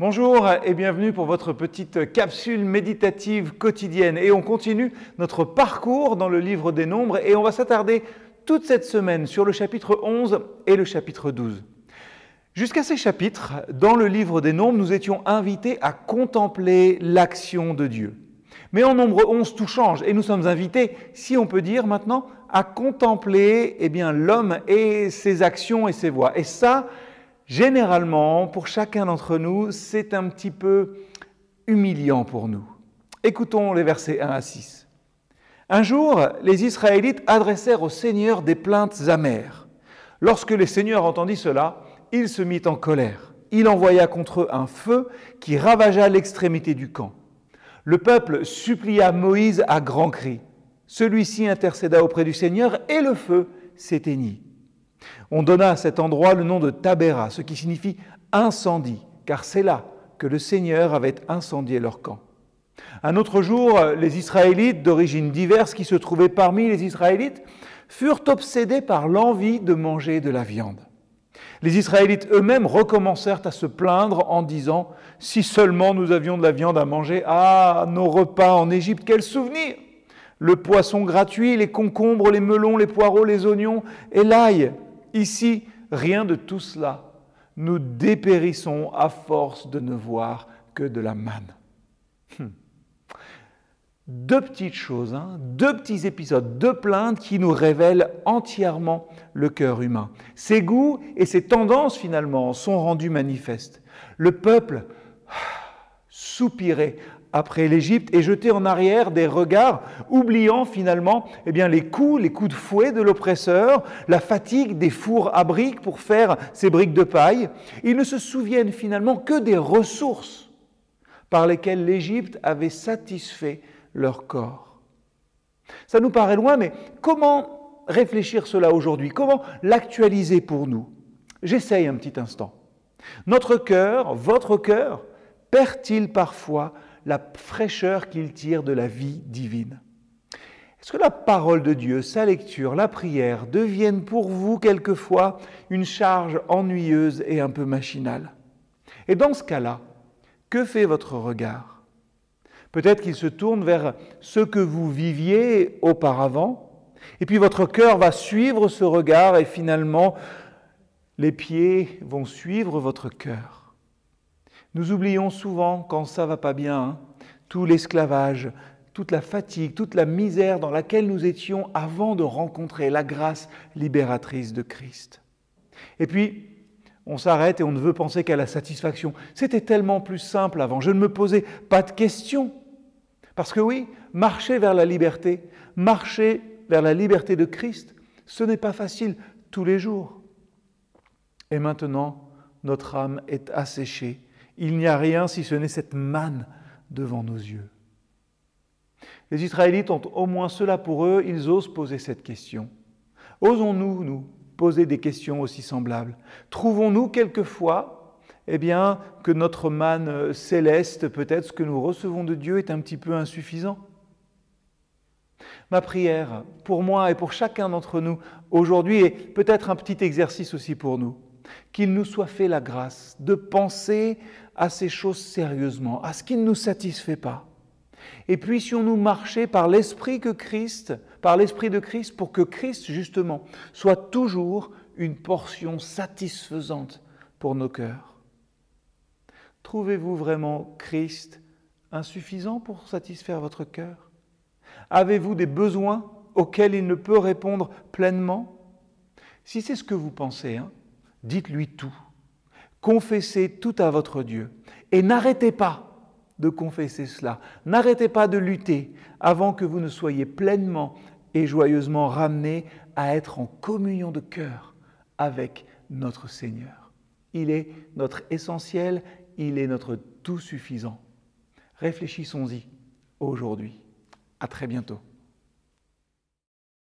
Bonjour et bienvenue pour votre petite capsule méditative quotidienne. Et on continue notre parcours dans le livre des nombres et on va s'attarder toute cette semaine sur le chapitre 11 et le chapitre 12. Jusqu'à ces chapitres, dans le livre des nombres, nous étions invités à contempler l'action de Dieu. Mais en nombre 11, tout change et nous sommes invités, si on peut dire maintenant, à contempler eh l'homme et ses actions et ses voies. Et ça, généralement, pour chacun d'entre nous, c'est un petit peu humiliant pour nous. Écoutons les versets 1 à 6. Un jour, les Israélites adressèrent au Seigneur des plaintes amères. Lorsque le Seigneur entendit cela, il se mit en colère. Il envoya contre eux un feu qui ravagea l'extrémité du camp. Le peuple supplia Moïse à grands cris. Celui-ci intercéda auprès du Seigneur et le feu s'éteignit. On donna à cet endroit le nom de Tabéra, ce qui signifie incendie, car c'est là que le Seigneur avait incendié leur camp. Un autre jour, les Israélites d'origine diverse qui se trouvaient parmi les Israélites furent obsédés par l'envie de manger de la viande. Les Israélites eux-mêmes recommencèrent à se plaindre en disant Si seulement nous avions de la viande à manger, ah, nos repas en Égypte, quel souvenir Le poisson gratuit, les concombres, les melons, les poireaux, les oignons et l'ail. Ici, rien de tout cela. Nous dépérissons à force de ne voir que de la manne. Hum. Deux petites choses, hein, deux petits épisodes, deux plaintes qui nous révèlent entièrement le cœur humain. Ses goûts et ses tendances finalement sont rendus manifestes. Le peuple soupirait après l'Égypte et jetait en arrière des regards, oubliant finalement eh bien, les coups, les coups de fouet de l'oppresseur, la fatigue des fours à briques pour faire ces briques de paille. Ils ne se souviennent finalement que des ressources par lesquelles l'Égypte avait satisfait leur corps. Ça nous paraît loin, mais comment réfléchir cela aujourd'hui? Comment l'actualiser pour nous? J'essaye un petit instant. Notre cœur, votre cœur, perd-il parfois la fraîcheur qu'il tire de la vie divine. Est-ce que la parole de Dieu, sa lecture, la prière deviennent pour vous quelquefois une charge ennuyeuse et un peu machinale? Et dans ce cas-là, que fait votre regard? Peut-être qu'il se tourne vers ce que vous viviez auparavant, et puis votre cœur va suivre ce regard, et finalement, les pieds vont suivre votre cœur. Nous oublions souvent, quand ça va pas bien, hein, tout l'esclavage, toute la fatigue, toute la misère dans laquelle nous étions avant de rencontrer la grâce libératrice de Christ. Et puis, on s'arrête et on ne veut penser qu'à la satisfaction. C'était tellement plus simple avant. Je ne me posais pas de questions. Parce que oui, marcher vers la liberté, marcher vers la liberté de Christ, ce n'est pas facile tous les jours. Et maintenant, notre âme est asséchée. Il n'y a rien si ce n'est cette manne devant nos yeux. Les Israélites ont au moins cela pour eux, ils osent poser cette question. Osons-nous, nous, poser des questions aussi semblables? Trouvons-nous quelquefois eh bien, que notre manne céleste, peut-être ce que nous recevons de Dieu, est un petit peu insuffisant? Ma prière, pour moi et pour chacun d'entre nous aujourd'hui, est peut-être un petit exercice aussi pour nous, qu'il nous soit fait la grâce de penser à ces choses sérieusement, à ce qui ne nous satisfait pas. Et puissions-nous marcher par l'esprit que Christ, par l'esprit de Christ, pour que Christ justement soit toujours une portion satisfaisante pour nos cœurs. Trouvez-vous vraiment Christ insuffisant pour satisfaire votre cœur? Avez-vous des besoins auxquels il ne peut répondre pleinement? Si c'est ce que vous pensez, hein, dites-lui tout. Confessez tout à votre Dieu. Et n'arrêtez pas de confesser cela. N'arrêtez pas de lutter avant que vous ne soyez pleinement et joyeusement ramenés à être en communion de cœur avec notre Seigneur. Il est notre essentiel, il est notre tout suffisant. Réfléchissons-y aujourd'hui. À très bientôt.